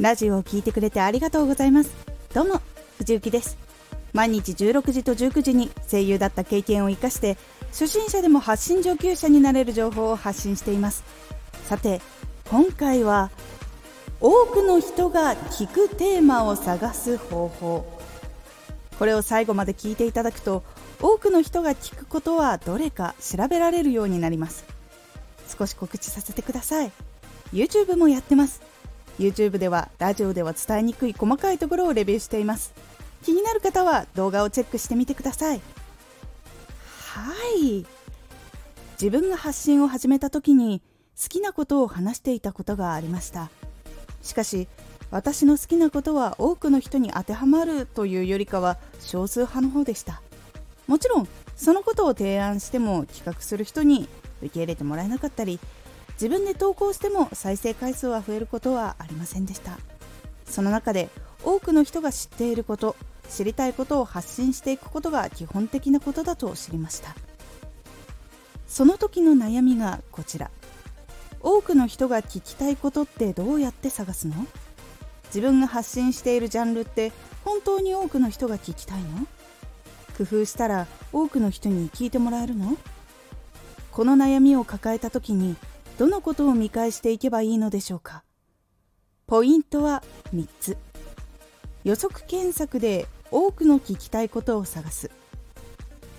ラジオを聴いてくれてありがとうございます。どうも藤幸です。毎日16時と19時に声優だった経験を生かして初心者でも発信上級者になれる情報を発信しています。さて今回は多くの人が聞くテーマを探す方法。これを最後まで聞いていただくと多くの人が聞くことはどれか調べられるようになります。少し告知させてください。YouTube もやってます。YouTube ではラジオでは伝えにくい細かいところをレビューしています。気になる方は動画をチェックしてみてください。はい。自分が発信を始めた時に好きなことを話していたことがありました。しかし私の好きなことは多くの人に当てはまるというよりかは少数派の方でした。もちろんそのことを提案しても企画する人に受け入れてもらえなかったり自分で投稿しても再生回数は増えることはありませんでした。その中で多くの人が知っていること知りたいことを発信していくことが基本的なことだと知りました。その時の悩みがこちら。多くの人が聞きたいことってどうやって探すの？自分が発信しているジャンルって本当に多くの人が聞きたいの？工夫したら多くの人に聞いてもらえるの？この悩みを抱えた時にどのことを見返していけばいいのでしょうか？ポイントは3つ。予測検索で多くの聞きたいことを探す。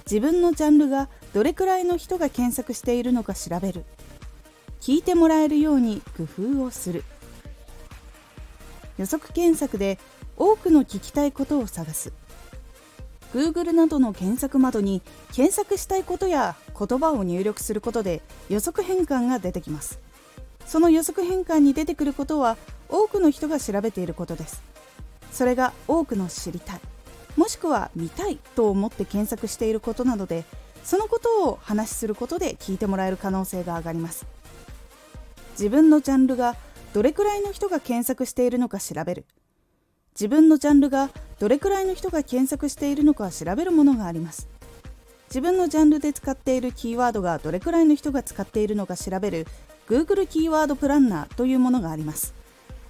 自分のジャンルがどれくらいの人が検索しているのか調べる。聞いてもらえるように工夫をする。予測検索で多くの聞きたいことを探す。Google などの検索窓に検索したいことや言葉を入力することで予測変換が出てきます。その予測変換に出てくることは多くの人が調べていることです。それが多くの知りたいもしくは見たいと思って検索していることなのでそのことを話しすることで聞いてもらえる可能性が上がります。自分のジャンルがどれくらいの人が検索しているのか調べる。自分のジャンルがどれくらいの人が検索しているのか調べるものがあります。自分のジャンルで使っているキーワードがどれくらいの人が使っているのか調べる Google キーワードプランナーというものがあります。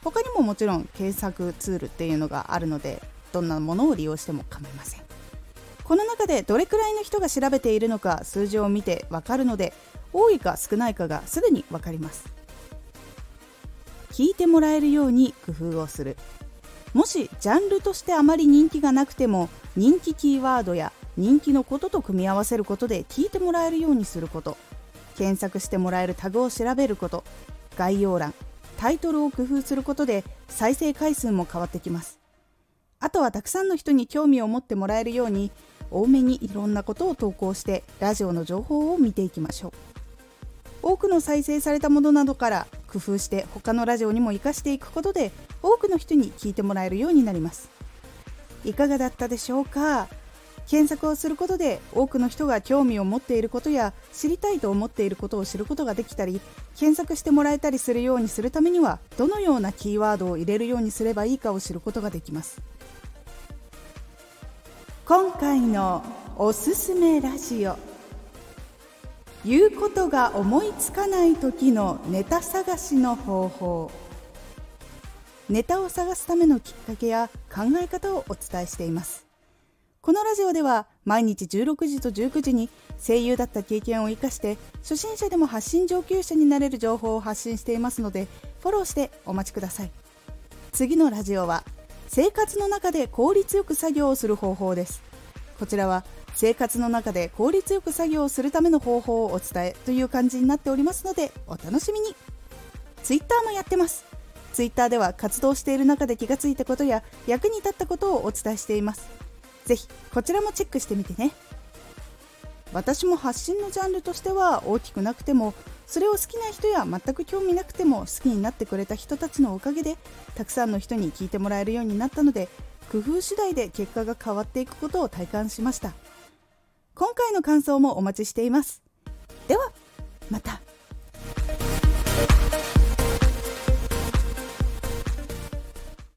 他にももちろん検索ツールっていうのがあるのでどんなものを利用しても構いません。この中でどれくらいの人が調べているのか数字を見てわかるので多いか少ないかがすぐにわかります。聞いてもらえるように工夫をする。もしジャンルとしてあまり人気がなくても人気キーワードや人気のことと組み合わせることで聞いてもらえるようにすること。検索してもらえるタグを調べること。概要欄タイトルを工夫することで再生回数も変わってきます。あとはたくさんの人に興味を持ってもらえるように多めにいろんなことを投稿してラジオの情報を見ていきましょう。多くの再生されたものなどから工夫して他のラジオにも活かしていくことで多くの人に聞いてもらえるようになります。いかがだったでしょうか？検索をすることで多くの人が興味を持っていることや知りたいと思っていることを知ることができたり検索してもらえたりするようにするためにはどのようなキーワードを入れるようにすればいいかを知ることができます。今回のおすすめラジオ。言うことが思いつかない時のネタ探しの方法。ネタを探すためのきっかけや考え方をお伝えしています。このラジオでは毎日16時と19時に声優だった経験を生かして初心者でも発信上級者になれる情報を発信していますのでフォローしてお待ちください。次のラジオは生活の中で効率よく作業をする方法です。こちらは生活の中で効率よく作業をするための方法をお伝えという感じになっておりますのでお楽しみに。Twitter もやってます。Twitter では活動している中で気がついたことや役に立ったことをお伝えしています。ぜひこちらもチェックしてみてね。私も発信のジャンルとしては大きくなくてもそれを好きな人や全く興味なくても好きになってくれた人たちのおかげでたくさんの人に聞いてもらえるようになったので工夫次第で結果が変わっていくことを体感しました。今回の感想もお待ちしています。ではまた。